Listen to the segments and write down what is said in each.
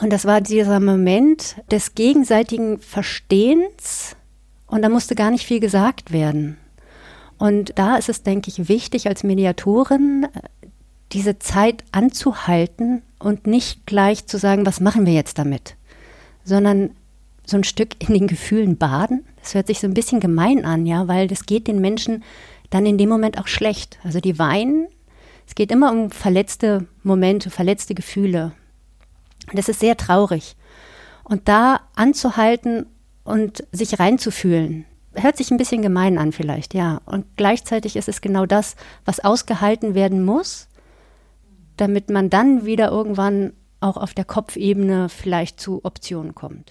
Und das war dieser Moment des gegenseitigen Verstehens und da musste gar nicht viel gesagt werden. Und da ist es, denke ich, wichtig als Mediatorin, diese Zeit anzuhalten und nicht gleich zu sagen, was machen wir jetzt damit, sondern so ein Stück in den Gefühlen baden. Das hört sich so ein bisschen gemein an, ja, weil das geht den Menschen dann in dem Moment auch schlecht. Also die weinen. Es geht immer um verletzte Momente, verletzte Gefühle. Das ist sehr traurig. Und da anzuhalten und sich reinzufühlen, hört sich ein bisschen gemein an vielleicht, ja. Und gleichzeitig ist es genau das, was ausgehalten werden muss, damit man dann wieder irgendwann auch auf der Kopfebene vielleicht zu Optionen kommt.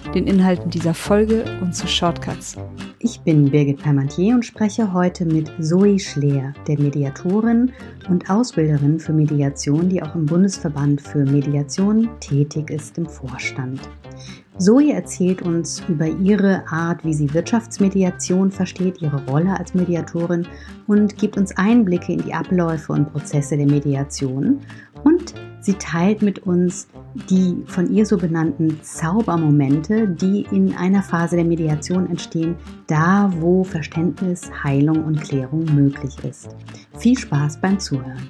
den Inhalten dieser Folge und zu Shortcuts. Ich bin Birgit Parmentier und spreche heute mit Zoe Schleer, der Mediatorin und Ausbilderin für Mediation, die auch im Bundesverband für Mediation tätig ist im Vorstand. Zoe erzählt uns über ihre Art, wie sie Wirtschaftsmediation versteht, ihre Rolle als Mediatorin und gibt uns Einblicke in die Abläufe und Prozesse der Mediation. Und sie teilt mit uns die von ihr so benannten Zaubermomente, die in einer Phase der Mediation entstehen, da wo Verständnis, Heilung und Klärung möglich ist. Viel Spaß beim Zuhören.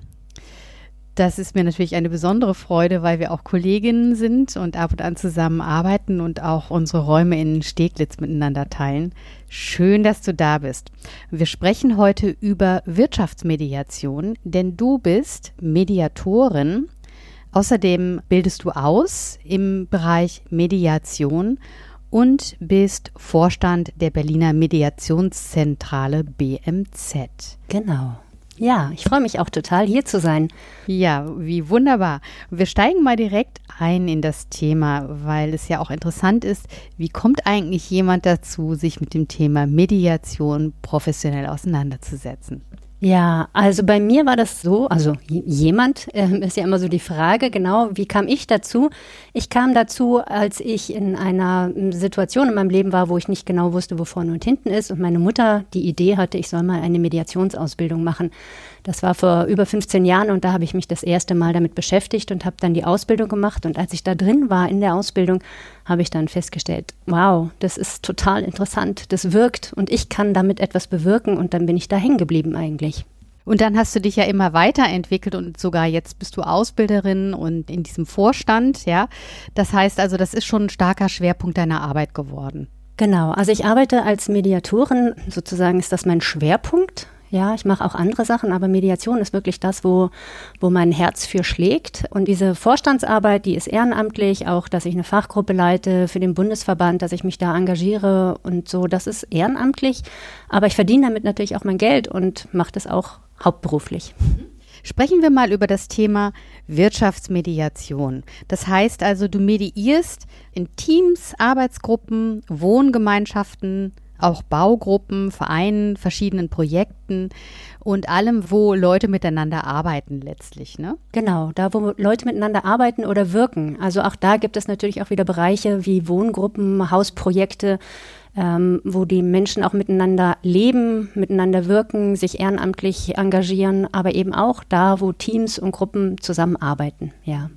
Das ist mir natürlich eine besondere Freude, weil wir auch Kolleginnen sind und ab und an zusammenarbeiten und auch unsere Räume in Steglitz miteinander teilen. Schön, dass du da bist. Wir sprechen heute über Wirtschaftsmediation, denn du bist Mediatorin. Außerdem bildest du aus im Bereich Mediation und bist Vorstand der Berliner Mediationszentrale BMZ. Genau. Ja, ich freue mich auch total, hier zu sein. Ja, wie wunderbar. Wir steigen mal direkt ein in das Thema, weil es ja auch interessant ist, wie kommt eigentlich jemand dazu, sich mit dem Thema Mediation professionell auseinanderzusetzen? Ja, also bei mir war das so, also jemand äh, ist ja immer so die Frage, genau, wie kam ich dazu? Ich kam dazu, als ich in einer Situation in meinem Leben war, wo ich nicht genau wusste, wo vorne und hinten ist und meine Mutter die Idee hatte, ich soll mal eine Mediationsausbildung machen. Das war vor über 15 Jahren und da habe ich mich das erste Mal damit beschäftigt und habe dann die Ausbildung gemacht. Und als ich da drin war in der Ausbildung, habe ich dann festgestellt, wow, das ist total interessant, das wirkt und ich kann damit etwas bewirken und dann bin ich da hängen geblieben eigentlich. Und dann hast du dich ja immer weiterentwickelt und sogar jetzt bist du Ausbilderin und in diesem Vorstand, ja. Das heißt also, das ist schon ein starker Schwerpunkt deiner Arbeit geworden. Genau, also ich arbeite als Mediatorin, sozusagen ist das mein Schwerpunkt. Ja, ich mache auch andere Sachen, aber Mediation ist wirklich das, wo, wo mein Herz für schlägt. Und diese Vorstandsarbeit, die ist ehrenamtlich, auch dass ich eine Fachgruppe leite für den Bundesverband, dass ich mich da engagiere und so, das ist ehrenamtlich. Aber ich verdiene damit natürlich auch mein Geld und mache das auch hauptberuflich. Sprechen wir mal über das Thema Wirtschaftsmediation. Das heißt also, du mediierst in Teams, Arbeitsgruppen, Wohngemeinschaften, auch Baugruppen, Vereinen, verschiedenen Projekten und allem, wo Leute miteinander arbeiten letztlich. Ne? Genau, da wo Leute miteinander arbeiten oder wirken. Also auch da gibt es natürlich auch wieder Bereiche wie Wohngruppen, Hausprojekte, ähm, wo die Menschen auch miteinander leben, miteinander wirken, sich ehrenamtlich engagieren, aber eben auch da, wo Teams und Gruppen zusammenarbeiten. Ja.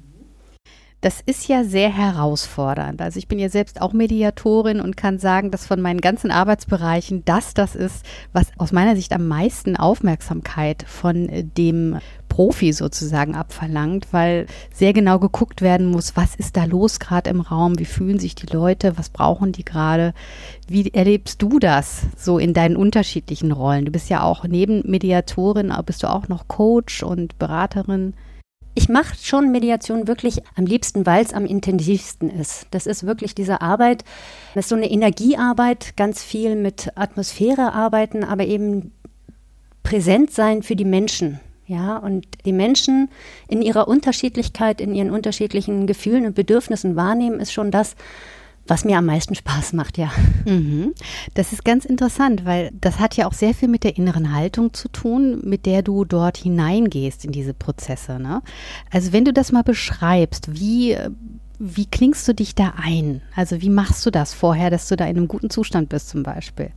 Das ist ja sehr herausfordernd. Also ich bin ja selbst auch Mediatorin und kann sagen, dass von meinen ganzen Arbeitsbereichen das das ist, was aus meiner Sicht am meisten Aufmerksamkeit von dem Profi sozusagen abverlangt, weil sehr genau geguckt werden muss, was ist da los gerade im Raum, wie fühlen sich die Leute, was brauchen die gerade. Wie erlebst du das so in deinen unterschiedlichen Rollen? Du bist ja auch neben Mediatorin, bist du auch noch Coach und Beraterin. Ich mache schon Mediation wirklich am liebsten, weil es am intensivsten ist. Das ist wirklich diese Arbeit, das ist so eine Energiearbeit, ganz viel mit Atmosphäre arbeiten, aber eben präsent sein für die Menschen. Ja, und die Menschen in ihrer Unterschiedlichkeit, in ihren unterschiedlichen Gefühlen und Bedürfnissen wahrnehmen, ist schon das, was mir am meisten Spaß macht, ja. Mhm. Das ist ganz interessant, weil das hat ja auch sehr viel mit der inneren Haltung zu tun, mit der du dort hineingehst in diese Prozesse. Ne? Also wenn du das mal beschreibst, wie, wie klingst du dich da ein? Also wie machst du das vorher, dass du da in einem guten Zustand bist zum Beispiel?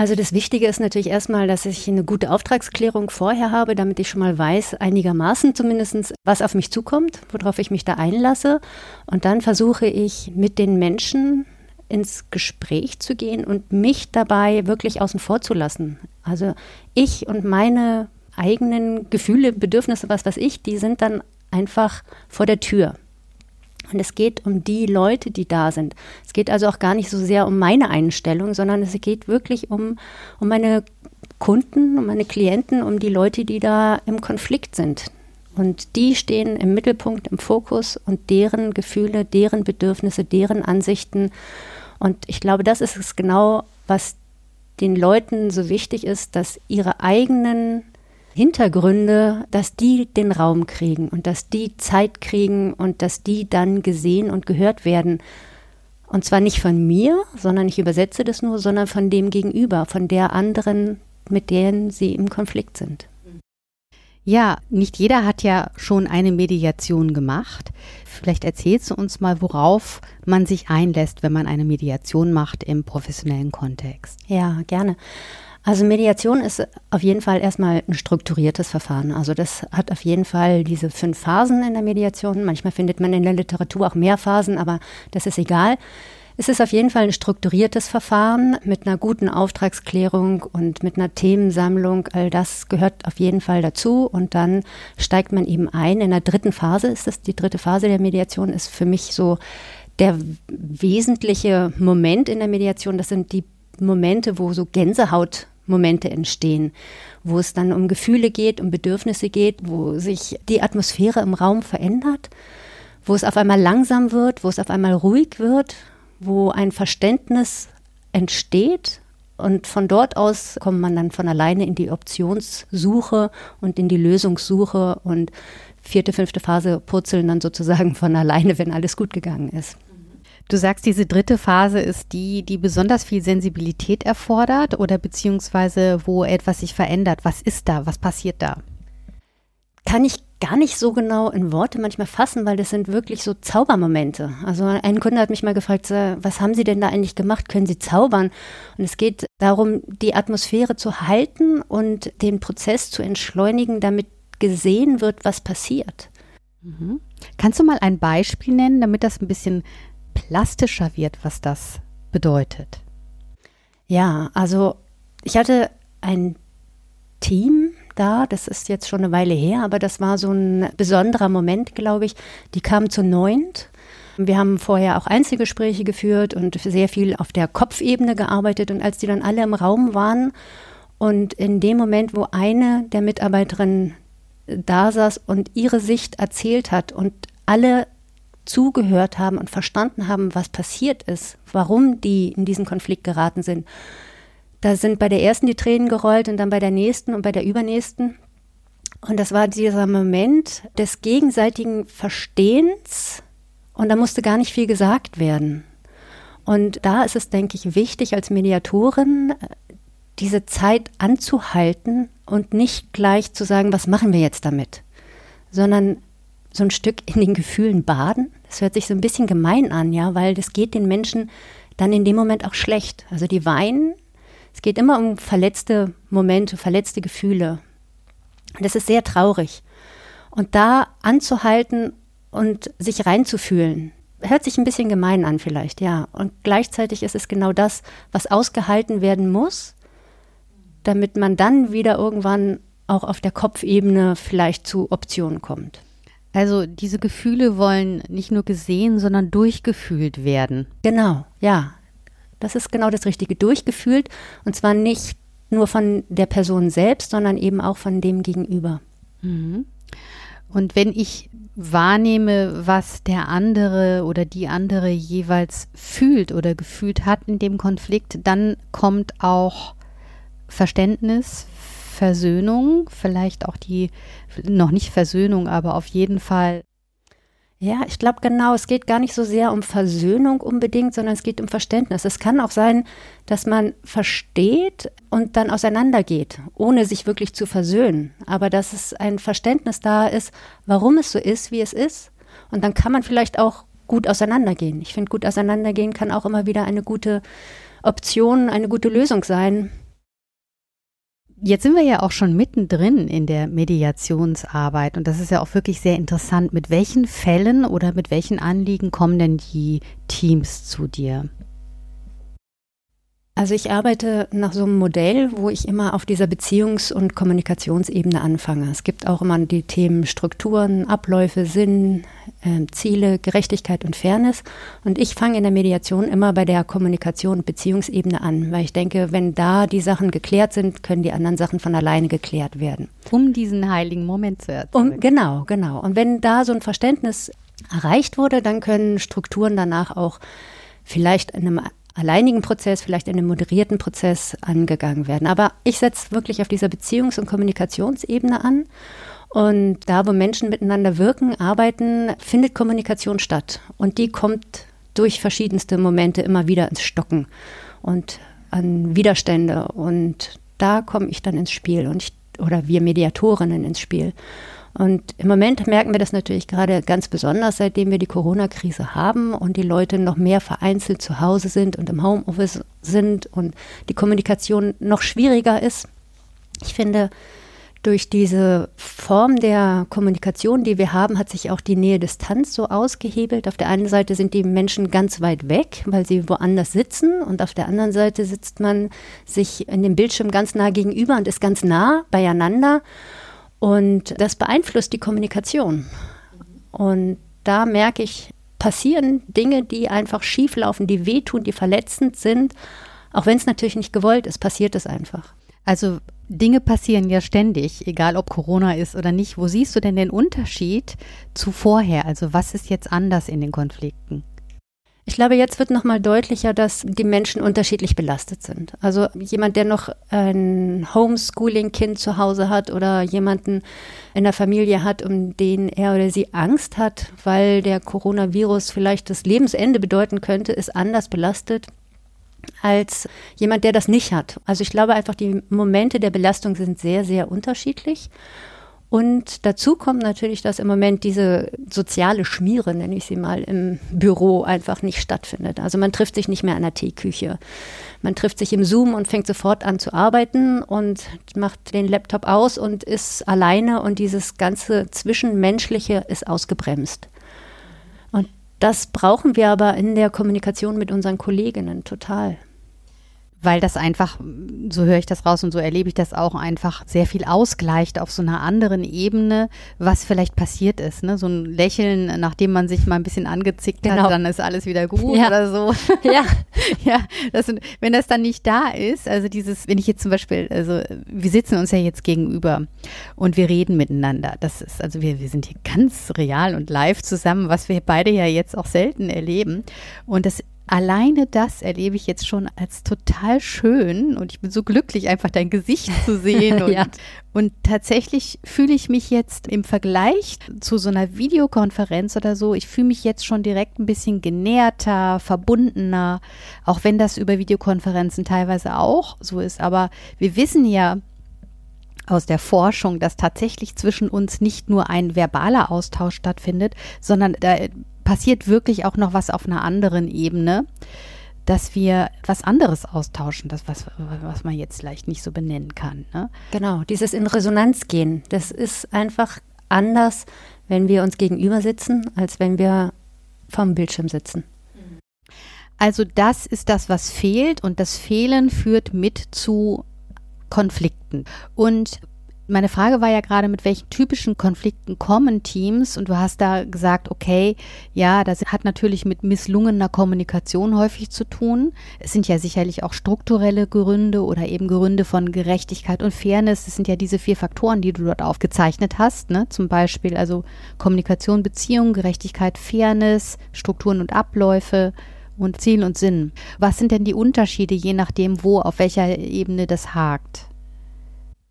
Also das Wichtige ist natürlich erstmal, dass ich eine gute Auftragsklärung vorher habe, damit ich schon mal weiß, einigermaßen zumindest, was auf mich zukommt, worauf ich mich da einlasse. Und dann versuche ich mit den Menschen ins Gespräch zu gehen und mich dabei wirklich außen vor zu lassen. Also ich und meine eigenen Gefühle, Bedürfnisse, was weiß ich, die sind dann einfach vor der Tür. Und es geht um die Leute, die da sind. Es geht also auch gar nicht so sehr um meine Einstellung, sondern es geht wirklich um, um meine Kunden, um meine Klienten, um die Leute, die da im Konflikt sind. Und die stehen im Mittelpunkt, im Fokus und deren Gefühle, deren Bedürfnisse, deren Ansichten. Und ich glaube, das ist es genau, was den Leuten so wichtig ist, dass ihre eigenen Hintergründe, dass die den Raum kriegen und dass die Zeit kriegen und dass die dann gesehen und gehört werden. Und zwar nicht von mir, sondern ich übersetze das nur, sondern von dem Gegenüber, von der anderen, mit denen sie im Konflikt sind. Ja, nicht jeder hat ja schon eine Mediation gemacht. Vielleicht erzählst du uns mal, worauf man sich einlässt, wenn man eine Mediation macht im professionellen Kontext. Ja, gerne. Also Mediation ist auf jeden Fall erstmal ein strukturiertes Verfahren. Also das hat auf jeden Fall diese fünf Phasen in der Mediation. Manchmal findet man in der Literatur auch mehr Phasen, aber das ist egal. Es ist auf jeden Fall ein strukturiertes Verfahren mit einer guten Auftragsklärung und mit einer Themensammlung. All das gehört auf jeden Fall dazu. Und dann steigt man eben ein. In der dritten Phase ist das, die dritte Phase der Mediation ist für mich so der wesentliche Moment in der Mediation. Das sind die Momente, wo so Gänsehaut Momente entstehen, wo es dann um Gefühle geht, um Bedürfnisse geht, wo sich die Atmosphäre im Raum verändert, wo es auf einmal langsam wird, wo es auf einmal ruhig wird, wo ein Verständnis entsteht und von dort aus kommt man dann von alleine in die Optionssuche und in die Lösungssuche und vierte, fünfte Phase purzeln dann sozusagen von alleine, wenn alles gut gegangen ist. Du sagst, diese dritte Phase ist die, die besonders viel Sensibilität erfordert oder beziehungsweise wo etwas sich verändert. Was ist da? Was passiert da? Kann ich gar nicht so genau in Worte manchmal fassen, weil das sind wirklich so Zaubermomente. Also ein Kunde hat mich mal gefragt, was haben Sie denn da eigentlich gemacht? Können Sie zaubern? Und es geht darum, die Atmosphäre zu halten und den Prozess zu entschleunigen, damit gesehen wird, was passiert. Mhm. Kannst du mal ein Beispiel nennen, damit das ein bisschen plastischer wird, was das bedeutet. Ja, also ich hatte ein Team da, das ist jetzt schon eine Weile her, aber das war so ein besonderer Moment, glaube ich. Die kamen zu neunt. Wir haben vorher auch Einzelgespräche geführt und sehr viel auf der Kopfebene gearbeitet. Und als die dann alle im Raum waren und in dem Moment, wo eine der Mitarbeiterinnen da saß und ihre Sicht erzählt hat und alle zugehört haben und verstanden haben, was passiert ist, warum die in diesen Konflikt geraten sind. Da sind bei der ersten die Tränen gerollt und dann bei der nächsten und bei der übernächsten. Und das war dieser Moment des gegenseitigen Verstehens und da musste gar nicht viel gesagt werden. Und da ist es, denke ich, wichtig als Mediatorin, diese Zeit anzuhalten und nicht gleich zu sagen, was machen wir jetzt damit, sondern so ein Stück in den Gefühlen baden. Das hört sich so ein bisschen gemein an, ja, weil das geht den Menschen dann in dem Moment auch schlecht. Also die weinen. Es geht immer um verletzte Momente, verletzte Gefühle. Und das ist sehr traurig. Und da anzuhalten und sich reinzufühlen. Hört sich ein bisschen gemein an vielleicht, ja. Und gleichzeitig ist es genau das, was ausgehalten werden muss, damit man dann wieder irgendwann auch auf der Kopfebene vielleicht zu Optionen kommt. Also diese Gefühle wollen nicht nur gesehen, sondern durchgefühlt werden. Genau, ja. Das ist genau das Richtige. Durchgefühlt und zwar nicht nur von der Person selbst, sondern eben auch von dem Gegenüber. Mhm. Und wenn ich wahrnehme, was der andere oder die andere jeweils fühlt oder gefühlt hat in dem Konflikt, dann kommt auch Verständnis, Versöhnung, vielleicht auch die, noch nicht Versöhnung, aber auf jeden Fall ja, ich glaube genau, es geht gar nicht so sehr um Versöhnung unbedingt, sondern es geht um Verständnis. Es kann auch sein, dass man versteht und dann auseinandergeht, ohne sich wirklich zu versöhnen. Aber dass es ein Verständnis da ist, warum es so ist, wie es ist. Und dann kann man vielleicht auch gut auseinandergehen. Ich finde, gut auseinandergehen kann auch immer wieder eine gute Option, eine gute Lösung sein. Jetzt sind wir ja auch schon mittendrin in der Mediationsarbeit und das ist ja auch wirklich sehr interessant. Mit welchen Fällen oder mit welchen Anliegen kommen denn die Teams zu dir? Also ich arbeite nach so einem Modell, wo ich immer auf dieser Beziehungs- und Kommunikationsebene anfange. Es gibt auch immer die Themen Strukturen, Abläufe, Sinn, äh, Ziele, Gerechtigkeit und Fairness. Und ich fange in der Mediation immer bei der Kommunikation und Beziehungsebene an, weil ich denke, wenn da die Sachen geklärt sind, können die anderen Sachen von alleine geklärt werden. Um diesen heiligen Moment zu erzeugen. Um, genau, genau. Und wenn da so ein Verständnis erreicht wurde, dann können Strukturen danach auch vielleicht in einem alleinigen Prozess, vielleicht in einem moderierten Prozess angegangen werden. Aber ich setze wirklich auf dieser Beziehungs- und Kommunikationsebene an. Und da, wo Menschen miteinander wirken, arbeiten, findet Kommunikation statt. Und die kommt durch verschiedenste Momente immer wieder ins Stocken und an Widerstände. Und da komme ich dann ins Spiel und ich, oder wir Mediatorinnen ins Spiel. Und im Moment merken wir das natürlich gerade ganz besonders, seitdem wir die Corona-Krise haben und die Leute noch mehr vereinzelt zu Hause sind und im Homeoffice sind und die Kommunikation noch schwieriger ist. Ich finde, durch diese Form der Kommunikation, die wir haben, hat sich auch die Nähe-Distanz so ausgehebelt. Auf der einen Seite sind die Menschen ganz weit weg, weil sie woanders sitzen und auf der anderen Seite sitzt man sich in dem Bildschirm ganz nah gegenüber und ist ganz nah beieinander. Und das beeinflusst die Kommunikation. Und da merke ich, passieren Dinge, die einfach schief laufen, die wehtun, die verletzend sind. Auch wenn es natürlich nicht gewollt ist, passiert es einfach. Also Dinge passieren ja ständig, egal ob Corona ist oder nicht. Wo siehst du denn den Unterschied zu vorher? Also was ist jetzt anders in den Konflikten? Ich glaube, jetzt wird nochmal deutlicher, dass die Menschen unterschiedlich belastet sind. Also jemand, der noch ein Homeschooling-Kind zu Hause hat oder jemanden in der Familie hat, um den er oder sie Angst hat, weil der Coronavirus vielleicht das Lebensende bedeuten könnte, ist anders belastet als jemand, der das nicht hat. Also ich glaube einfach, die Momente der Belastung sind sehr, sehr unterschiedlich. Und dazu kommt natürlich, dass im Moment diese soziale Schmiere, nenne ich sie mal, im Büro einfach nicht stattfindet. Also man trifft sich nicht mehr an der Teeküche. Man trifft sich im Zoom und fängt sofort an zu arbeiten und macht den Laptop aus und ist alleine und dieses ganze Zwischenmenschliche ist ausgebremst. Und das brauchen wir aber in der Kommunikation mit unseren Kolleginnen total weil das einfach, so höre ich das raus und so erlebe ich das auch, einfach sehr viel ausgleicht auf so einer anderen Ebene, was vielleicht passiert ist. Ne? So ein Lächeln, nachdem man sich mal ein bisschen angezickt genau. hat, dann ist alles wieder gut ja. oder so. Ja, ja das, wenn das dann nicht da ist, also dieses, wenn ich jetzt zum Beispiel, also wir sitzen uns ja jetzt gegenüber und wir reden miteinander. Das ist, also wir, wir sind hier ganz real und live zusammen, was wir beide ja jetzt auch selten erleben. Und das alleine das erlebe ich jetzt schon als total schön und ich bin so glücklich, einfach dein Gesicht zu sehen. Und, ja. und tatsächlich fühle ich mich jetzt im Vergleich zu so einer Videokonferenz oder so, ich fühle mich jetzt schon direkt ein bisschen genährter, verbundener, auch wenn das über Videokonferenzen teilweise auch so ist. Aber wir wissen ja, aus der Forschung, dass tatsächlich zwischen uns nicht nur ein verbaler Austausch stattfindet, sondern da passiert wirklich auch noch was auf einer anderen Ebene, dass wir was anderes austauschen, das was, was man jetzt vielleicht nicht so benennen kann. Ne? Genau, dieses in Resonanz gehen, das ist einfach anders, wenn wir uns gegenüber sitzen, als wenn wir vom Bildschirm sitzen. Also das ist das, was fehlt und das Fehlen führt mit zu Konflikten. Und meine Frage war ja gerade, mit welchen typischen Konflikten kommen Teams? Und du hast da gesagt, okay, ja, das hat natürlich mit misslungener Kommunikation häufig zu tun. Es sind ja sicherlich auch strukturelle Gründe oder eben Gründe von Gerechtigkeit und Fairness. Das sind ja diese vier Faktoren, die du dort aufgezeichnet hast. Ne? Zum Beispiel also Kommunikation, Beziehung, Gerechtigkeit, Fairness, Strukturen und Abläufe und Ziel und Sinn. Was sind denn die Unterschiede, je nachdem, wo, auf welcher Ebene das hakt?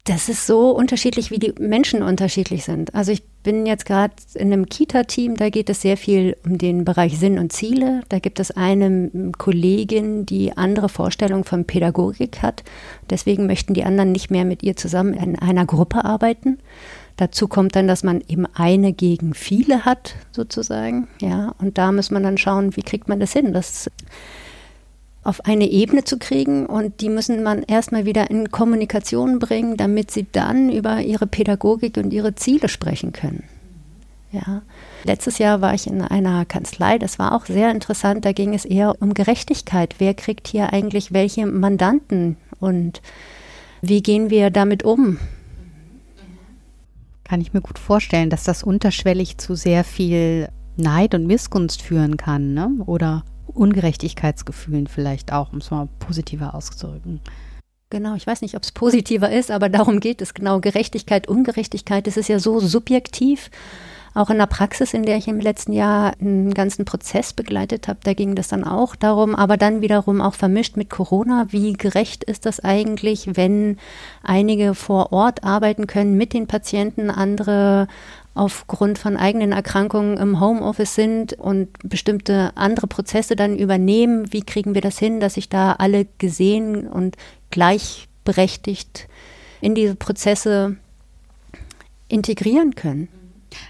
Das ist so unterschiedlich, wie die Menschen unterschiedlich sind. Also ich bin jetzt gerade in einem Kita-Team, da geht es sehr viel um den Bereich Sinn und Ziele. Da gibt es eine Kollegin, die andere Vorstellungen von Pädagogik hat. Deswegen möchten die anderen nicht mehr mit ihr zusammen in einer Gruppe arbeiten. Dazu kommt dann, dass man eben eine gegen viele hat, sozusagen. Ja, und da muss man dann schauen, wie kriegt man das hin? Das auf eine Ebene zu kriegen und die müssen man erstmal wieder in Kommunikation bringen, damit sie dann über ihre Pädagogik und ihre Ziele sprechen können. Ja. Letztes Jahr war ich in einer Kanzlei, das war auch sehr interessant, da ging es eher um Gerechtigkeit. Wer kriegt hier eigentlich welche Mandanten und wie gehen wir damit um? Kann ich mir gut vorstellen, dass das unterschwellig zu sehr viel Neid und Missgunst führen kann, ne? Oder Ungerechtigkeitsgefühlen vielleicht auch, um es mal positiver auszudrücken. Genau, ich weiß nicht, ob es positiver ist, aber darum geht es genau. Gerechtigkeit, Ungerechtigkeit, das ist ja so subjektiv. Auch in der Praxis, in der ich im letzten Jahr einen ganzen Prozess begleitet habe, da ging das dann auch darum, aber dann wiederum auch vermischt mit Corona. Wie gerecht ist das eigentlich, wenn einige vor Ort arbeiten können mit den Patienten, andere aufgrund von eigenen Erkrankungen im Homeoffice sind und bestimmte andere Prozesse dann übernehmen. Wie kriegen wir das hin, dass sich da alle gesehen und gleichberechtigt in diese Prozesse integrieren können?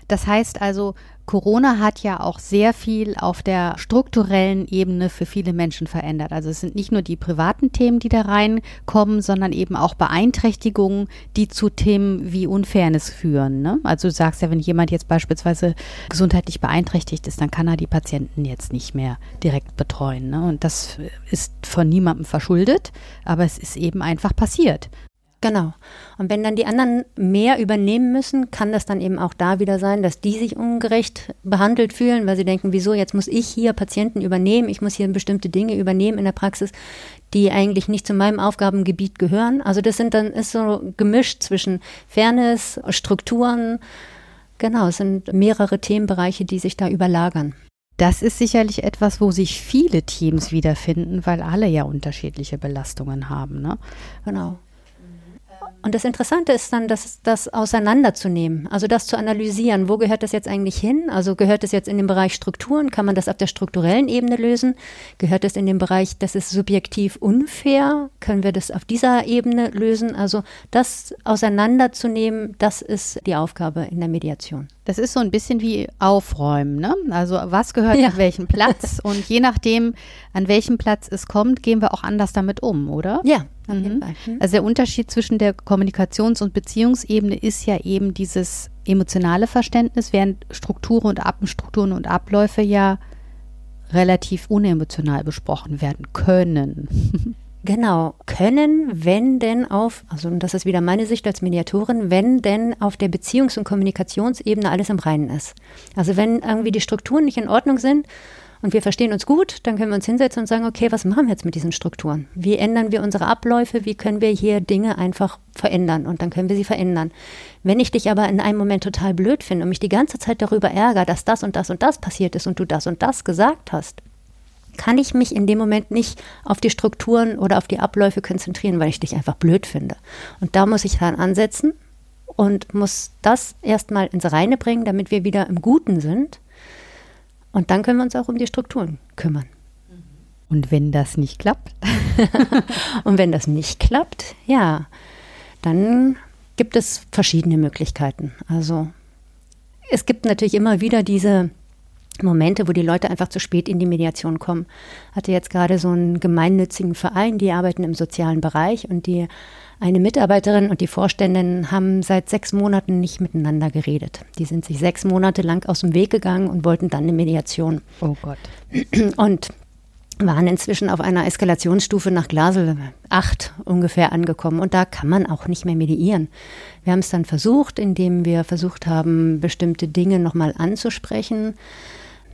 Das heißt also, Corona hat ja auch sehr viel auf der strukturellen Ebene für viele Menschen verändert. Also es sind nicht nur die privaten Themen, die da reinkommen, sondern eben auch Beeinträchtigungen, die zu Themen wie Unfairness führen. Ne? Also du sagst ja, wenn jemand jetzt beispielsweise gesundheitlich beeinträchtigt ist, dann kann er die Patienten jetzt nicht mehr direkt betreuen. Ne? Und das ist von niemandem verschuldet, aber es ist eben einfach passiert. Genau. Und wenn dann die anderen mehr übernehmen müssen, kann das dann eben auch da wieder sein, dass die sich ungerecht behandelt fühlen, weil sie denken, wieso, jetzt muss ich hier Patienten übernehmen, ich muss hier bestimmte Dinge übernehmen in der Praxis, die eigentlich nicht zu meinem Aufgabengebiet gehören. Also das sind dann, ist so gemischt zwischen Fairness, Strukturen. Genau, es sind mehrere Themenbereiche, die sich da überlagern. Das ist sicherlich etwas, wo sich viele Teams wiederfinden, weil alle ja unterschiedliche Belastungen haben. Ne? Genau. Und das Interessante ist dann, das, das auseinanderzunehmen, also das zu analysieren. Wo gehört das jetzt eigentlich hin? Also gehört es jetzt in den Bereich Strukturen? Kann man das auf der strukturellen Ebene lösen? Gehört es in den Bereich, das ist subjektiv unfair? Können wir das auf dieser Ebene lösen? Also das auseinanderzunehmen, das ist die Aufgabe in der Mediation. Das ist so ein bisschen wie Aufräumen. Ne? Also was gehört ja. an welchem Platz? Und je nachdem, an welchem Platz es kommt, gehen wir auch anders damit um, oder? Ja, Mhm. mhm. Also der Unterschied zwischen der Kommunikations- und Beziehungsebene ist ja eben dieses emotionale Verständnis, während Strukturen und Ab Strukturen und Abläufe ja relativ unemotional besprochen werden können. Genau, können, wenn denn auf, also das ist wieder meine Sicht als Mediatorin, wenn denn auf der Beziehungs- und Kommunikationsebene alles im Reinen ist. Also wenn irgendwie die Strukturen nicht in Ordnung sind und wir verstehen uns gut, dann können wir uns hinsetzen und sagen, okay, was machen wir jetzt mit diesen Strukturen? Wie ändern wir unsere Abläufe? Wie können wir hier Dinge einfach verändern? Und dann können wir sie verändern. Wenn ich dich aber in einem Moment total blöd finde und mich die ganze Zeit darüber ärgere, dass das und das und das passiert ist und du das und das gesagt hast, kann ich mich in dem Moment nicht auf die Strukturen oder auf die Abläufe konzentrieren, weil ich dich einfach blöd finde. Und da muss ich dann ansetzen und muss das erstmal ins Reine bringen, damit wir wieder im Guten sind und dann können wir uns auch um die Strukturen kümmern. Und wenn das nicht klappt? und wenn das nicht klappt, ja, dann gibt es verschiedene Möglichkeiten. Also es gibt natürlich immer wieder diese Momente, wo die Leute einfach zu spät in die Mediation kommen. Hatte jetzt gerade so einen gemeinnützigen Verein, die arbeiten im sozialen Bereich und die eine Mitarbeiterin und die Vorständin haben seit sechs Monaten nicht miteinander geredet. Die sind sich sechs Monate lang aus dem Weg gegangen und wollten dann eine Mediation. Oh Gott. Und waren inzwischen auf einer Eskalationsstufe nach Glasel 8 ungefähr angekommen. Und da kann man auch nicht mehr mediieren. Wir haben es dann versucht, indem wir versucht haben, bestimmte Dinge nochmal anzusprechen.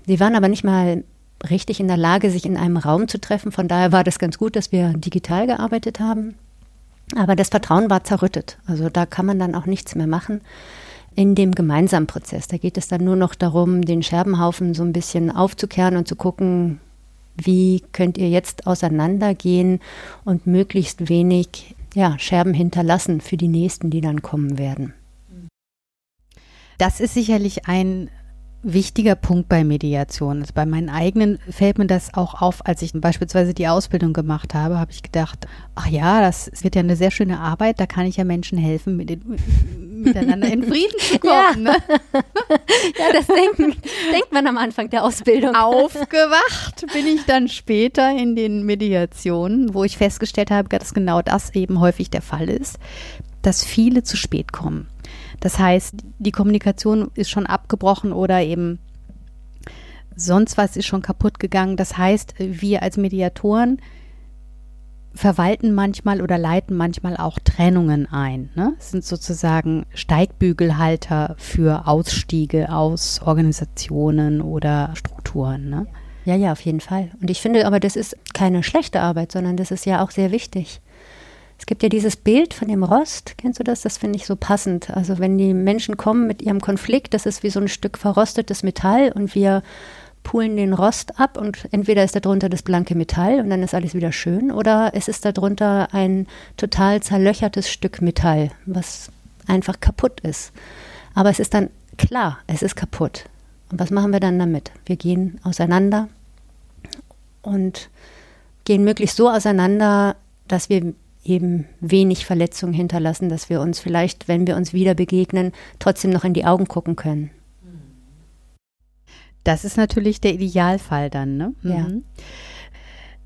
Sie waren aber nicht mal richtig in der Lage, sich in einem Raum zu treffen. Von daher war das ganz gut, dass wir digital gearbeitet haben. Aber das Vertrauen war zerrüttet. Also da kann man dann auch nichts mehr machen in dem gemeinsamen Prozess. Da geht es dann nur noch darum, den Scherbenhaufen so ein bisschen aufzukehren und zu gucken, wie könnt ihr jetzt auseinandergehen und möglichst wenig ja, Scherben hinterlassen für die nächsten, die dann kommen werden. Das ist sicherlich ein wichtiger Punkt bei Mediation. Also bei meinen eigenen fällt mir das auch auf, als ich beispielsweise die Ausbildung gemacht habe, habe ich gedacht, ach ja, das wird ja eine sehr schöne Arbeit, da kann ich ja Menschen helfen, mit den, miteinander in Frieden zu kommen. Ja, ne? ja das denken, denkt man am Anfang der Ausbildung. Aufgewacht bin ich dann später in den Mediationen, wo ich festgestellt habe, dass genau das eben häufig der Fall ist, dass viele zu spät kommen. Das heißt, die Kommunikation ist schon abgebrochen oder eben sonst was ist schon kaputt gegangen. Das heißt, wir als Mediatoren verwalten manchmal oder leiten manchmal auch Trennungen ein. Ne? sind sozusagen Steigbügelhalter für Ausstiege aus Organisationen oder Strukturen. Ne? Ja, ja, auf jeden Fall. Und ich finde aber, das ist keine schlechte Arbeit, sondern das ist ja auch sehr wichtig. Es gibt ja dieses Bild von dem Rost, kennst du das? Das finde ich so passend. Also wenn die Menschen kommen mit ihrem Konflikt, das ist wie so ein Stück verrostetes Metall und wir pulen den Rost ab und entweder ist darunter das blanke Metall und dann ist alles wieder schön oder es ist darunter ein total zerlöchertes Stück Metall, was einfach kaputt ist. Aber es ist dann klar, es ist kaputt. Und was machen wir dann damit? Wir gehen auseinander und gehen möglichst so auseinander, dass wir eben wenig Verletzungen hinterlassen, dass wir uns vielleicht, wenn wir uns wieder begegnen, trotzdem noch in die Augen gucken können. Das ist natürlich der Idealfall dann, ne? Ja. Mhm.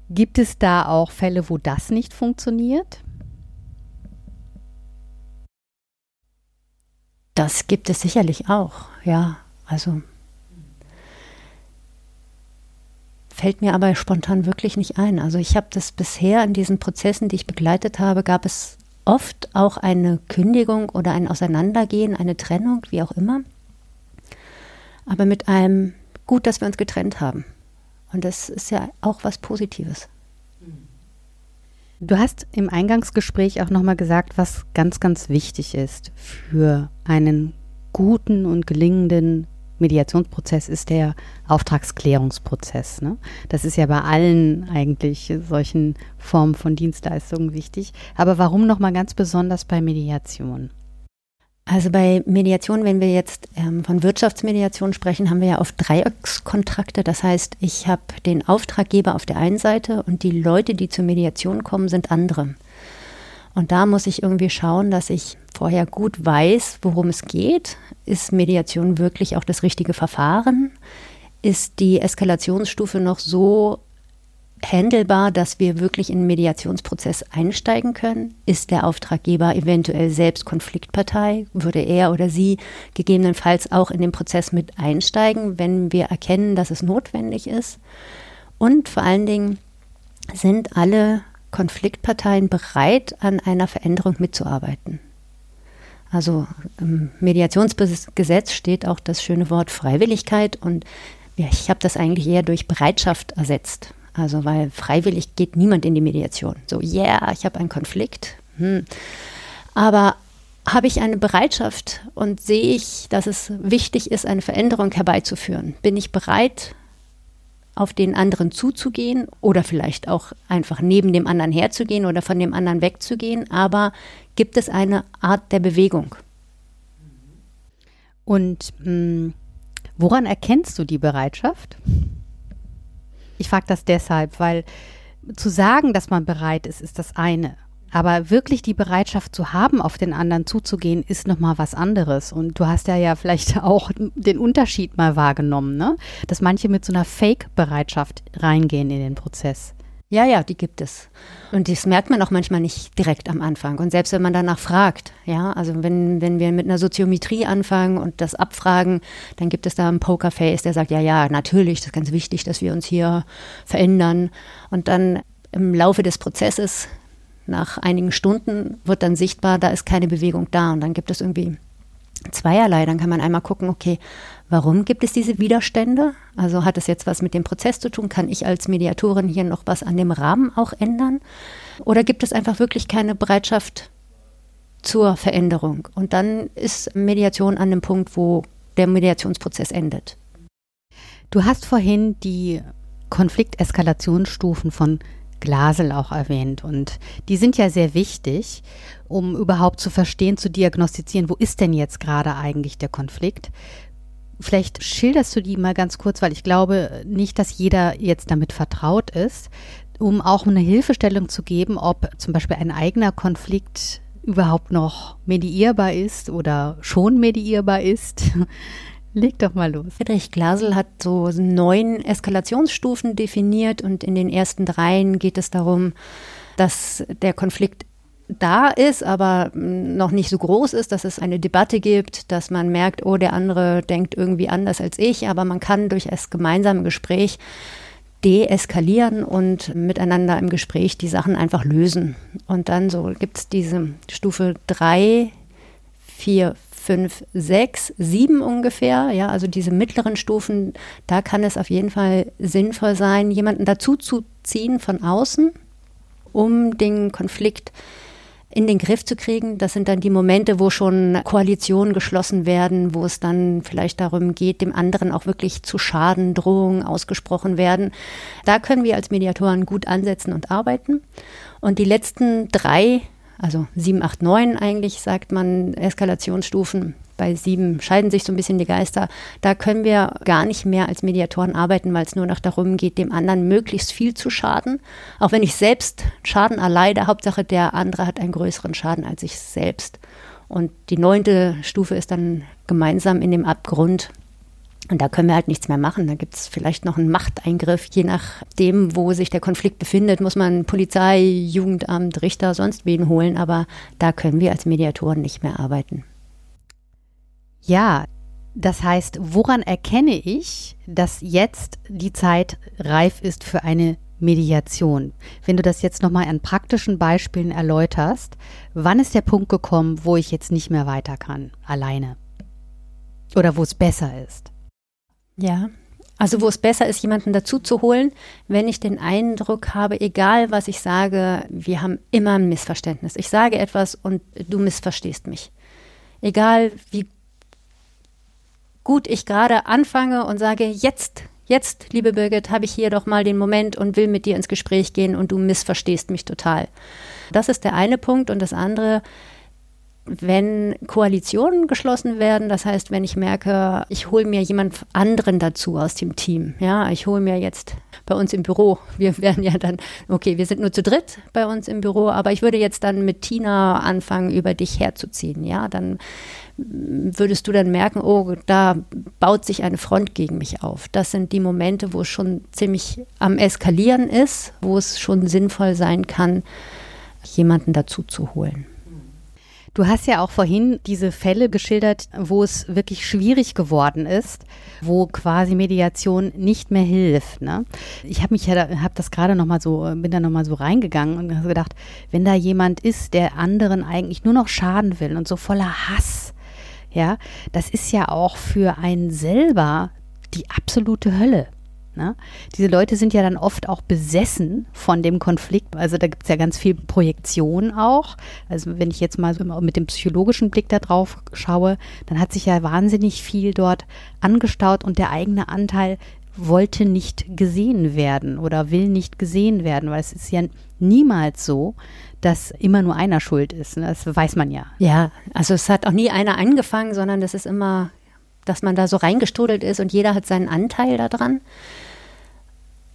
Gibt es da auch Fälle, wo das nicht funktioniert? Das gibt es sicherlich auch, ja. Also fällt mir aber spontan wirklich nicht ein. Also ich habe das bisher in diesen Prozessen, die ich begleitet habe, gab es oft auch eine Kündigung oder ein Auseinandergehen, eine Trennung, wie auch immer. Aber mit einem gut, dass wir uns getrennt haben. Und das ist ja auch was Positives. Du hast im Eingangsgespräch auch nochmal gesagt, was ganz, ganz wichtig ist für einen guten und gelingenden Mediationsprozess ist der Auftragsklärungsprozess. Ne? Das ist ja bei allen eigentlich solchen Formen von Dienstleistungen wichtig. Aber warum nochmal ganz besonders bei Mediation? Also bei Mediation, wenn wir jetzt ähm, von Wirtschaftsmediation sprechen, haben wir ja oft Dreieckskontrakte. Das heißt, ich habe den Auftraggeber auf der einen Seite und die Leute, die zur Mediation kommen, sind andere. Und da muss ich irgendwie schauen, dass ich vorher gut weiß, worum es geht. Ist Mediation wirklich auch das richtige Verfahren? Ist die Eskalationsstufe noch so handelbar, dass wir wirklich in den Mediationsprozess einsteigen können? Ist der Auftraggeber eventuell selbst Konfliktpartei? Würde er oder sie gegebenenfalls auch in den Prozess mit einsteigen, wenn wir erkennen, dass es notwendig ist? Und vor allen Dingen sind alle Konfliktparteien bereit, an einer Veränderung mitzuarbeiten. Also im Mediationsgesetz steht auch das schöne Wort Freiwilligkeit und ja, ich habe das eigentlich eher durch Bereitschaft ersetzt. Also weil freiwillig geht niemand in die Mediation. So, yeah, ich habe einen Konflikt. Hm. Aber habe ich eine Bereitschaft und sehe ich, dass es wichtig ist, eine Veränderung herbeizuführen? Bin ich bereit, auf den anderen zuzugehen oder vielleicht auch einfach neben dem anderen herzugehen oder von dem anderen wegzugehen, aber gibt es eine Art der Bewegung. Und mh, hm, woran erkennst du die Bereitschaft? Ich frage das deshalb, weil zu sagen, dass man bereit ist, ist das eine. Aber wirklich die Bereitschaft zu haben, auf den anderen zuzugehen, ist nochmal was anderes. Und du hast ja ja vielleicht auch den Unterschied mal wahrgenommen, ne? Dass manche mit so einer Fake-Bereitschaft reingehen in den Prozess. Ja, ja, die gibt es. Und das merkt man auch manchmal nicht direkt am Anfang. Und selbst wenn man danach fragt, ja, also wenn, wenn wir mit einer Soziometrie anfangen und das abfragen, dann gibt es da einen Pokerface, der sagt, ja, ja, natürlich, das ist ganz wichtig, dass wir uns hier verändern. Und dann im Laufe des Prozesses, nach einigen Stunden, wird dann sichtbar, da ist keine Bewegung da. Und dann gibt es irgendwie zweierlei. Dann kann man einmal gucken, okay, warum gibt es diese Widerstände? Also hat es jetzt was mit dem Prozess zu tun? Kann ich als Mediatorin hier noch was an dem Rahmen auch ändern? Oder gibt es einfach wirklich keine Bereitschaft zur Veränderung? Und dann ist Mediation an dem Punkt, wo der Mediationsprozess endet. Du hast vorhin die Konflikteskalationsstufen von Glasel auch erwähnt. Und die sind ja sehr wichtig, um überhaupt zu verstehen, zu diagnostizieren, wo ist denn jetzt gerade eigentlich der Konflikt. Vielleicht schilderst du die mal ganz kurz, weil ich glaube nicht, dass jeder jetzt damit vertraut ist, um auch eine Hilfestellung zu geben, ob zum Beispiel ein eigener Konflikt überhaupt noch mediierbar ist oder schon mediierbar ist. Leg doch mal los. Friedrich Glasel hat so neun Eskalationsstufen definiert und in den ersten dreien geht es darum, dass der Konflikt da ist, aber noch nicht so groß ist, dass es eine Debatte gibt, dass man merkt, oh, der andere denkt irgendwie anders als ich, aber man kann durch das gemeinsame Gespräch deeskalieren und miteinander im Gespräch die Sachen einfach lösen. Und dann so gibt es diese Stufe drei, vier, fünf, sechs, sieben ungefähr, ja, also diese mittleren Stufen, da kann es auf jeden Fall sinnvoll sein, jemanden dazu zu ziehen von außen, um den Konflikt in den Griff zu kriegen. Das sind dann die Momente, wo schon Koalitionen geschlossen werden, wo es dann vielleicht darum geht, dem anderen auch wirklich zu Schaden, Drohungen ausgesprochen werden. Da können wir als Mediatoren gut ansetzen und arbeiten. Und die letzten drei also 7, 8, 9 eigentlich, sagt man, Eskalationsstufen. Bei 7 scheiden sich so ein bisschen die Geister. Da können wir gar nicht mehr als Mediatoren arbeiten, weil es nur noch darum geht, dem anderen möglichst viel zu schaden. Auch wenn ich selbst Schaden erleide, Hauptsache der andere hat einen größeren Schaden als ich selbst. Und die neunte Stufe ist dann gemeinsam in dem Abgrund und da können wir halt nichts mehr machen. Da gibt es vielleicht noch einen Machteingriff. Je nachdem, wo sich der Konflikt befindet, muss man Polizei, Jugendamt, Richter, sonst wen holen. Aber da können wir als Mediatoren nicht mehr arbeiten. Ja, das heißt, woran erkenne ich, dass jetzt die Zeit reif ist für eine Mediation? Wenn du das jetzt nochmal an praktischen Beispielen erläuterst, wann ist der Punkt gekommen, wo ich jetzt nicht mehr weiter kann, alleine? Oder wo es besser ist? Ja. Also wo es besser ist, jemanden dazu zu holen, wenn ich den Eindruck habe, egal was ich sage, wir haben immer ein Missverständnis. Ich sage etwas und du missverstehst mich. Egal wie gut ich gerade anfange und sage, jetzt, jetzt, liebe Birgit, habe ich hier doch mal den Moment und will mit dir ins Gespräch gehen und du missverstehst mich total. Das ist der eine Punkt und das andere, wenn Koalitionen geschlossen werden, das heißt, wenn ich merke, ich hole mir jemand anderen dazu aus dem Team, ja, ich hole mir jetzt bei uns im Büro, wir werden ja dann, okay, wir sind nur zu dritt bei uns im Büro, aber ich würde jetzt dann mit Tina anfangen, über dich herzuziehen, ja, dann würdest du dann merken, oh, da baut sich eine Front gegen mich auf. Das sind die Momente, wo es schon ziemlich am Eskalieren ist, wo es schon sinnvoll sein kann, jemanden dazu zu holen. Du hast ja auch vorhin diese Fälle geschildert, wo es wirklich schwierig geworden ist, wo quasi Mediation nicht mehr hilft. Ne? Ich habe mich ja, habe das gerade noch mal so, bin da noch mal so reingegangen und habe gedacht, wenn da jemand ist, der anderen eigentlich nur noch schaden will und so voller Hass, ja, das ist ja auch für einen selber die absolute Hölle. Ne? Diese Leute sind ja dann oft auch besessen von dem Konflikt. Also da gibt es ja ganz viel Projektion auch. Also wenn ich jetzt mal so mit dem psychologischen Blick da drauf schaue, dann hat sich ja wahnsinnig viel dort angestaut und der eigene Anteil wollte nicht gesehen werden oder will nicht gesehen werden, weil es ist ja niemals so, dass immer nur einer schuld ist. Ne? Das weiß man ja. Ja, also es hat auch nie einer angefangen, sondern das ist immer dass man da so reingestrudelt ist und jeder hat seinen Anteil daran.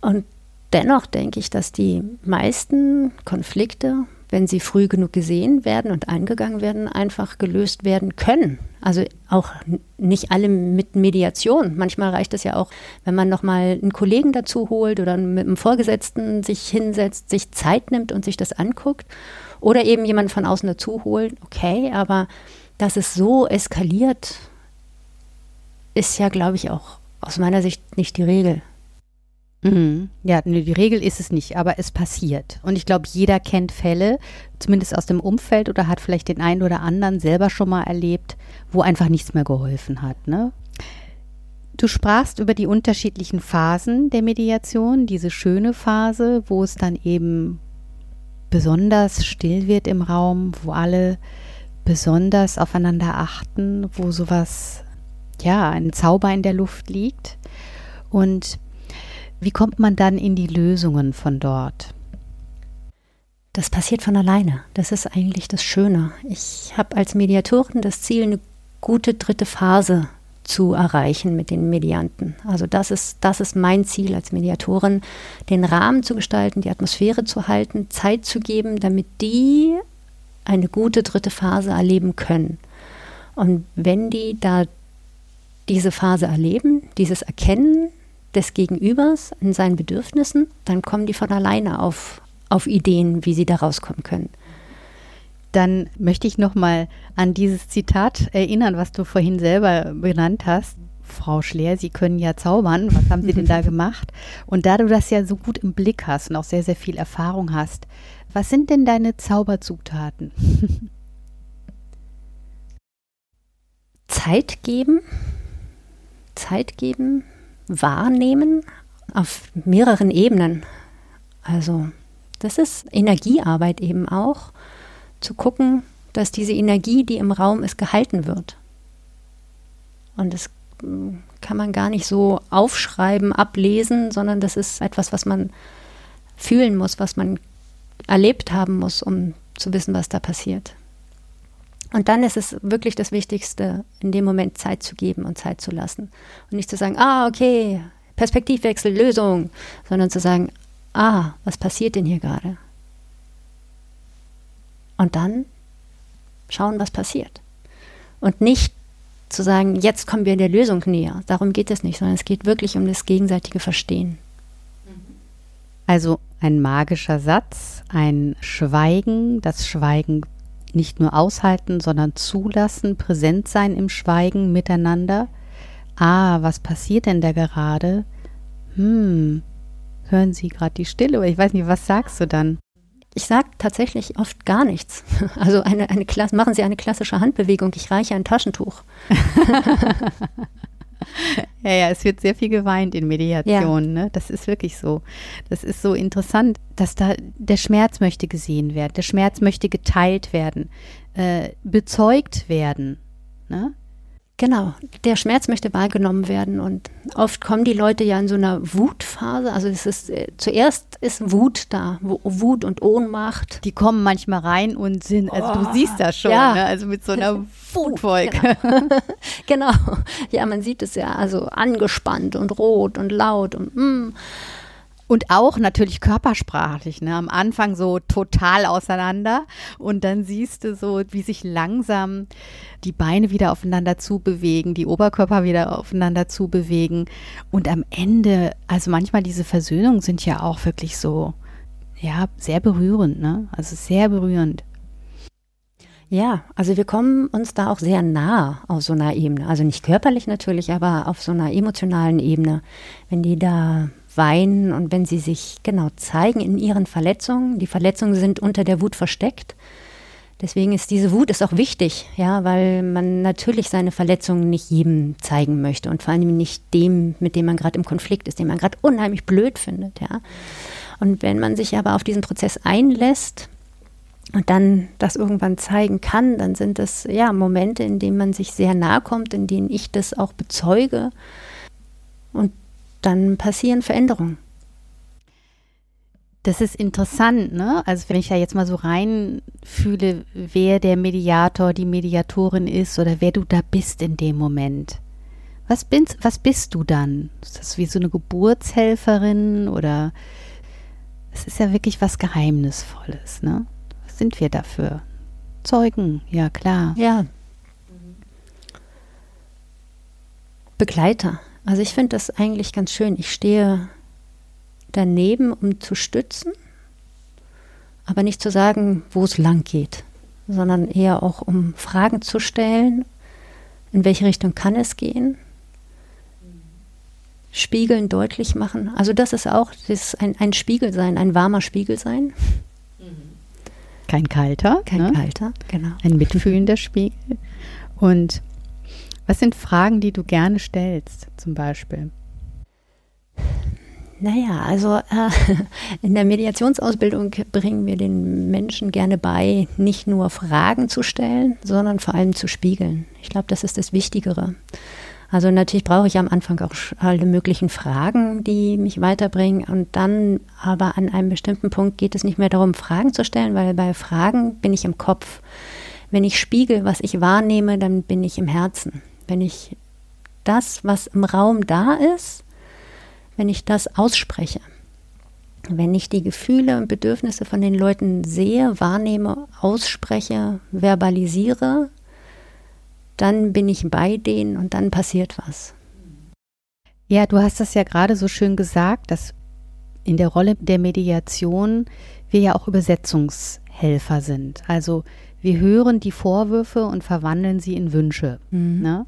Und dennoch denke ich, dass die meisten Konflikte wenn sie früh genug gesehen werden und eingegangen werden, einfach gelöst werden können. Also auch nicht alle mit Mediation. Manchmal reicht es ja auch, wenn man nochmal einen Kollegen dazu holt oder mit einem Vorgesetzten sich hinsetzt, sich Zeit nimmt und sich das anguckt. Oder eben jemanden von außen dazu holt. Okay, aber dass es so eskaliert, ist ja, glaube ich, auch aus meiner Sicht nicht die Regel. Mhm. Ja, nee, die Regel ist es nicht, aber es passiert. Und ich glaube, jeder kennt Fälle, zumindest aus dem Umfeld oder hat vielleicht den einen oder anderen selber schon mal erlebt, wo einfach nichts mehr geholfen hat. Ne? Du sprachst über die unterschiedlichen Phasen der Mediation, diese schöne Phase, wo es dann eben besonders still wird im Raum, wo alle besonders aufeinander achten, wo sowas, ja, ein Zauber in der Luft liegt. Und wie kommt man dann in die Lösungen von dort? Das passiert von alleine. Das ist eigentlich das Schöne. Ich habe als Mediatorin das Ziel, eine gute dritte Phase zu erreichen mit den Medianten. Also das ist, das ist mein Ziel als Mediatorin, den Rahmen zu gestalten, die Atmosphäre zu halten, Zeit zu geben, damit die eine gute dritte Phase erleben können. Und wenn die da diese Phase erleben, dieses Erkennen, des Gegenübers in seinen Bedürfnissen, dann kommen die von alleine auf, auf Ideen, wie sie da rauskommen können. Dann möchte ich noch mal an dieses Zitat erinnern, was du vorhin selber benannt hast. Frau Schleer, Sie können ja zaubern. Was haben Sie denn da gemacht? Und da du das ja so gut im Blick hast und auch sehr, sehr viel Erfahrung hast, was sind denn deine Zauberzutaten? Zeit geben, Zeit geben, wahrnehmen auf mehreren Ebenen. Also das ist Energiearbeit eben auch, zu gucken, dass diese Energie, die im Raum ist, gehalten wird. Und das hm, kann man gar nicht so aufschreiben, ablesen, sondern das ist etwas, was man fühlen muss, was man erlebt haben muss, um zu wissen, was da passiert. Und dann ist es wirklich das Wichtigste, in dem Moment Zeit zu geben und Zeit zu lassen. Und nicht zu sagen, ah, okay, Perspektivwechsel, Lösung, sondern zu sagen, ah, was passiert denn hier gerade? Und dann schauen, was passiert. Und nicht zu sagen, jetzt kommen wir der Lösung näher. Darum geht es nicht, sondern es geht wirklich um das gegenseitige Verstehen. Also ein magischer Satz, ein Schweigen, das Schweigen nicht nur aushalten, sondern zulassen, präsent sein im Schweigen miteinander. Ah, was passiert denn da gerade? Hm, hören Sie gerade die Stille? Ich weiß nicht, was sagst du dann? Ich sage tatsächlich oft gar nichts. Also eine, eine machen Sie eine klassische Handbewegung. Ich reiche ein Taschentuch. ja, ja, es wird sehr viel geweint in Mediation. Ja. Ne? Das ist wirklich so. Das ist so interessant, dass da der Schmerz möchte gesehen werden, der Schmerz möchte geteilt werden, äh, bezeugt werden. Ne? Genau, der Schmerz möchte wahrgenommen werden und oft kommen die Leute ja in so einer Wutphase. Also es ist äh, zuerst ist Wut da, Wut und Ohnmacht. Die kommen manchmal rein und sind, also oh, du siehst das schon, ja. ne? also mit so einer Wutwolke. Genau. genau. ja, man sieht es ja, also angespannt und rot und laut und mm. Und auch natürlich körpersprachlich, ne? Am Anfang so total auseinander und dann siehst du so, wie sich langsam die Beine wieder aufeinander zubewegen, die Oberkörper wieder aufeinander zubewegen und am Ende, also manchmal diese Versöhnungen sind ja auch wirklich so, ja, sehr berührend, ne? Also sehr berührend. Ja, also wir kommen uns da auch sehr nah auf so einer Ebene. Also nicht körperlich natürlich, aber auf so einer emotionalen Ebene. Wenn die da weinen und wenn sie sich genau zeigen in ihren Verletzungen. Die Verletzungen sind unter der Wut versteckt. Deswegen ist diese Wut ist auch wichtig, ja, weil man natürlich seine Verletzungen nicht jedem zeigen möchte und vor allem nicht dem, mit dem man gerade im Konflikt ist, den man gerade unheimlich blöd findet, ja. Und wenn man sich aber auf diesen Prozess einlässt und dann das irgendwann zeigen kann, dann sind das ja Momente, in denen man sich sehr nahe kommt, in denen ich das auch bezeuge und dann passieren Veränderungen. Das ist interessant, ne? Also wenn ich da jetzt mal so reinfühle, wer der Mediator, die Mediatorin ist oder wer du da bist in dem Moment. Was bist, was bist du dann? Ist das wie so eine Geburtshelferin oder es ist ja wirklich was Geheimnisvolles, ne? sind wir dafür? Zeugen, ja klar. Ja. Begleiter. Also ich finde das eigentlich ganz schön. Ich stehe daneben, um zu stützen, aber nicht zu sagen, wo es lang geht, sondern eher auch um Fragen zu stellen, in welche Richtung kann es gehen, spiegeln, deutlich machen. Also das ist auch das ist ein, ein Spiegel sein, ein warmer Spiegel sein. Kein kalter. Kein ne? kalter, genau. Ein mitfühlender Spiegel. Und was sind Fragen, die du gerne stellst, zum Beispiel? Naja, also äh, in der Mediationsausbildung bringen wir den Menschen gerne bei, nicht nur Fragen zu stellen, sondern vor allem zu spiegeln. Ich glaube, das ist das Wichtigere. Also natürlich brauche ich am Anfang auch alle möglichen Fragen, die mich weiterbringen. Und dann aber an einem bestimmten Punkt geht es nicht mehr darum, Fragen zu stellen, weil bei Fragen bin ich im Kopf. Wenn ich spiegel, was ich wahrnehme, dann bin ich im Herzen. Wenn ich das, was im Raum da ist, wenn ich das ausspreche, wenn ich die Gefühle und Bedürfnisse von den Leuten sehe, wahrnehme, ausspreche, verbalisiere, dann bin ich bei denen und dann passiert was. Ja, du hast das ja gerade so schön gesagt, dass in der Rolle der Mediation wir ja auch Übersetzungshelfer sind. Also wir hören die Vorwürfe und verwandeln sie in Wünsche. Mhm. Ne?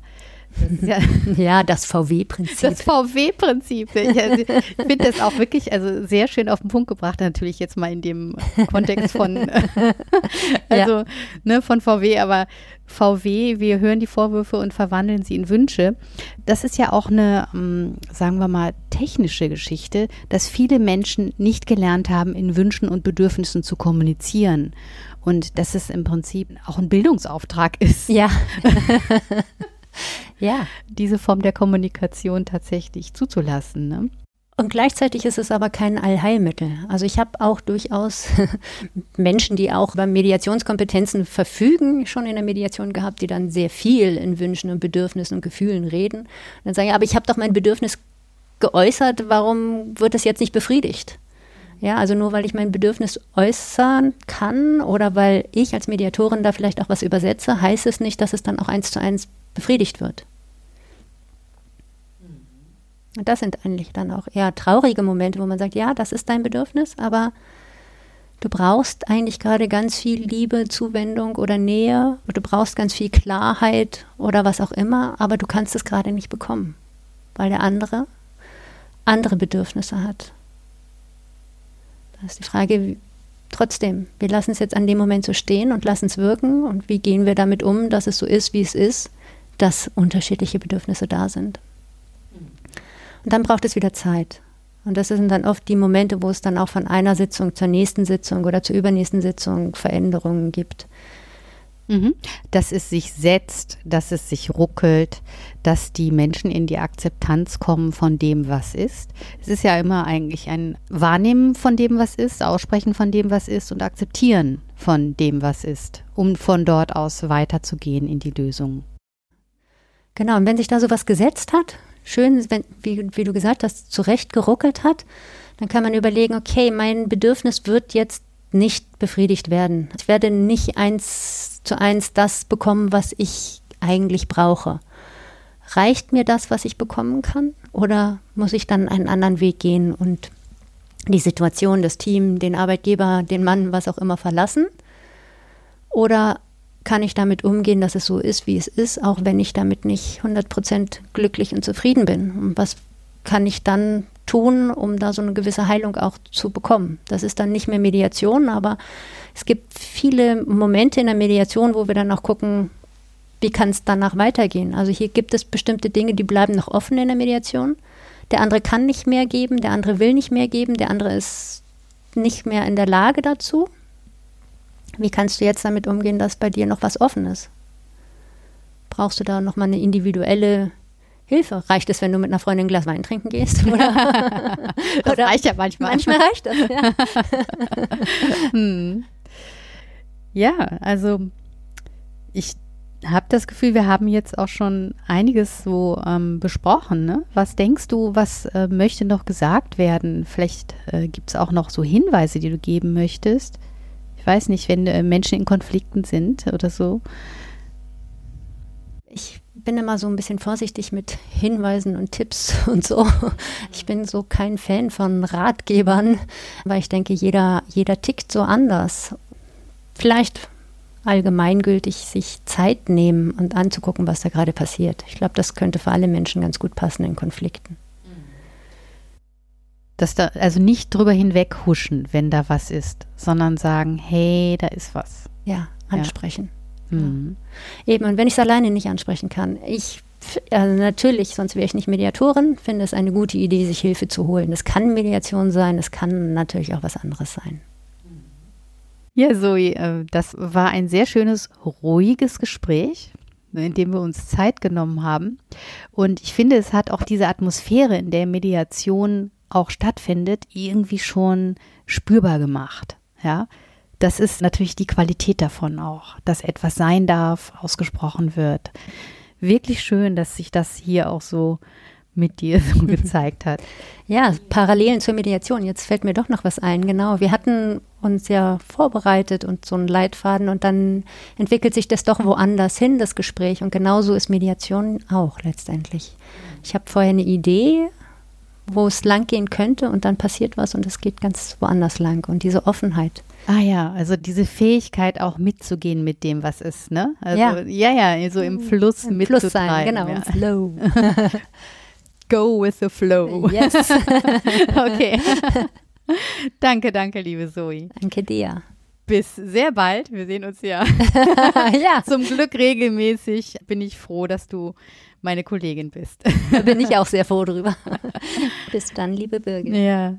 Das ja, ja, das VW-Prinzip. Das VW-Prinzip. Ich, also, ich finde das auch wirklich also sehr schön auf den Punkt gebracht, natürlich jetzt mal in dem Kontext von, also, ja. ne, von VW, aber VW, wir hören die Vorwürfe und verwandeln sie in Wünsche. Das ist ja auch eine, ähm, sagen wir mal, technische Geschichte, dass viele Menschen nicht gelernt haben, in Wünschen und Bedürfnissen zu kommunizieren. Und dass es im Prinzip auch ein Bildungsauftrag ist. Ja. ja. Diese Form der Kommunikation tatsächlich zuzulassen. Ne? Und gleichzeitig ist es aber kein Allheilmittel. Also ich habe auch durchaus Menschen, die auch über Mediationskompetenzen verfügen, schon in der Mediation gehabt, die dann sehr viel in Wünschen und Bedürfnissen und Gefühlen reden. Und dann sagen, ja, aber ich habe doch mein Bedürfnis geäußert, warum wird das jetzt nicht befriedigt? Ja, also nur weil ich mein Bedürfnis äußern kann oder weil ich als Mediatorin da vielleicht auch was übersetze, heißt es nicht, dass es dann auch eins zu eins befriedigt wird. Und das sind eigentlich dann auch eher traurige Momente, wo man sagt, ja, das ist dein Bedürfnis, aber du brauchst eigentlich gerade ganz viel Liebe, Zuwendung oder Nähe, oder du brauchst ganz viel Klarheit oder was auch immer, aber du kannst es gerade nicht bekommen, weil der andere andere Bedürfnisse hat. Da ist die Frage, trotzdem, wir lassen es jetzt an dem Moment so stehen und lassen es wirken und wie gehen wir damit um, dass es so ist, wie es ist, dass unterschiedliche Bedürfnisse da sind. Und dann braucht es wieder Zeit. Und das sind dann oft die Momente, wo es dann auch von einer Sitzung zur nächsten Sitzung oder zur übernächsten Sitzung Veränderungen gibt. Mhm. Dass es sich setzt, dass es sich ruckelt, dass die Menschen in die Akzeptanz kommen von dem, was ist. Es ist ja immer eigentlich ein Wahrnehmen von dem, was ist, Aussprechen von dem, was ist und Akzeptieren von dem, was ist, um von dort aus weiterzugehen in die Lösung. Genau, und wenn sich da sowas gesetzt hat, schön, wenn, wie, wie du gesagt hast, zurecht geruckelt hat, dann kann man überlegen, okay, mein Bedürfnis wird jetzt nicht befriedigt werden. Ich werde nicht eins zu eins das bekommen, was ich eigentlich brauche. Reicht mir das, was ich bekommen kann? Oder muss ich dann einen anderen Weg gehen und die Situation, das Team, den Arbeitgeber, den Mann, was auch immer verlassen? Oder kann ich damit umgehen, dass es so ist, wie es ist, auch wenn ich damit nicht 100% glücklich und zufrieden bin? Und was kann ich dann tun, um da so eine gewisse Heilung auch zu bekommen? Das ist dann nicht mehr Mediation, aber es gibt viele Momente in der Mediation, wo wir dann auch gucken, wie kann es danach weitergehen? Also hier gibt es bestimmte Dinge, die bleiben noch offen in der Mediation. Der andere kann nicht mehr geben, der andere will nicht mehr geben, der andere ist nicht mehr in der Lage dazu. Wie kannst du jetzt damit umgehen, dass bei dir noch was offen ist? Brauchst du da nochmal eine individuelle Hilfe? Reicht es, wenn du mit einer Freundin ein Glas Wein trinken gehst? Oder, das oder reicht ja manchmal. Manchmal reicht das, ja. hm. Ja, also ich habe das Gefühl, wir haben jetzt auch schon einiges so ähm, besprochen. Ne? Was denkst du, was äh, möchte noch gesagt werden? Vielleicht äh, gibt es auch noch so Hinweise, die du geben möchtest ich weiß nicht, wenn äh, Menschen in Konflikten sind oder so? Ich bin immer so ein bisschen vorsichtig mit Hinweisen und Tipps und so. Ich bin so kein Fan von Ratgebern, weil ich denke, jeder, jeder tickt so anders. Vielleicht allgemeingültig sich Zeit nehmen und anzugucken, was da gerade passiert. Ich glaube, das könnte für alle Menschen ganz gut passen in Konflikten. Dass da, also nicht drüber hinweg huschen, wenn da was ist, sondern sagen, hey, da ist was. Ja, ansprechen. Ja. Mhm. Eben, und wenn ich es alleine nicht ansprechen kann, ich also natürlich, sonst wäre ich nicht Mediatorin, finde es eine gute Idee, sich Hilfe zu holen. Das kann Mediation sein, es kann natürlich auch was anderes sein. Ja, Zoe, äh, das war ein sehr schönes, ruhiges Gespräch, in dem wir uns Zeit genommen haben. Und ich finde, es hat auch diese Atmosphäre, in der Mediation auch stattfindet, irgendwie schon spürbar gemacht. Ja, das ist natürlich die Qualität davon auch, dass etwas sein darf, ausgesprochen wird. Wirklich schön, dass sich das hier auch so mit dir so gezeigt hat. Ja, Parallelen zur Mediation. Jetzt fällt mir doch noch was ein. Genau, wir hatten uns ja vorbereitet und so einen Leitfaden und dann entwickelt sich das doch woanders hin, das Gespräch. Und genauso ist Mediation auch letztendlich. Ich habe vorher eine Idee, wo es lang gehen könnte und dann passiert was und es geht ganz woanders lang. Und diese Offenheit. Ah ja, also diese Fähigkeit auch mitzugehen mit dem, was ist, ne? Also, ja, ja, ja so im Fluss Im mitzutreiben. Fluss sein, genau, ja. Flow. Go with the flow. Yes. okay. danke, danke, liebe Zoe. Danke dir. Bis sehr bald. Wir sehen uns ja. ja. Zum Glück regelmäßig. Bin ich froh, dass du meine Kollegin bist. Da bin ich auch sehr froh drüber. Bis dann, liebe Birgit. Ja.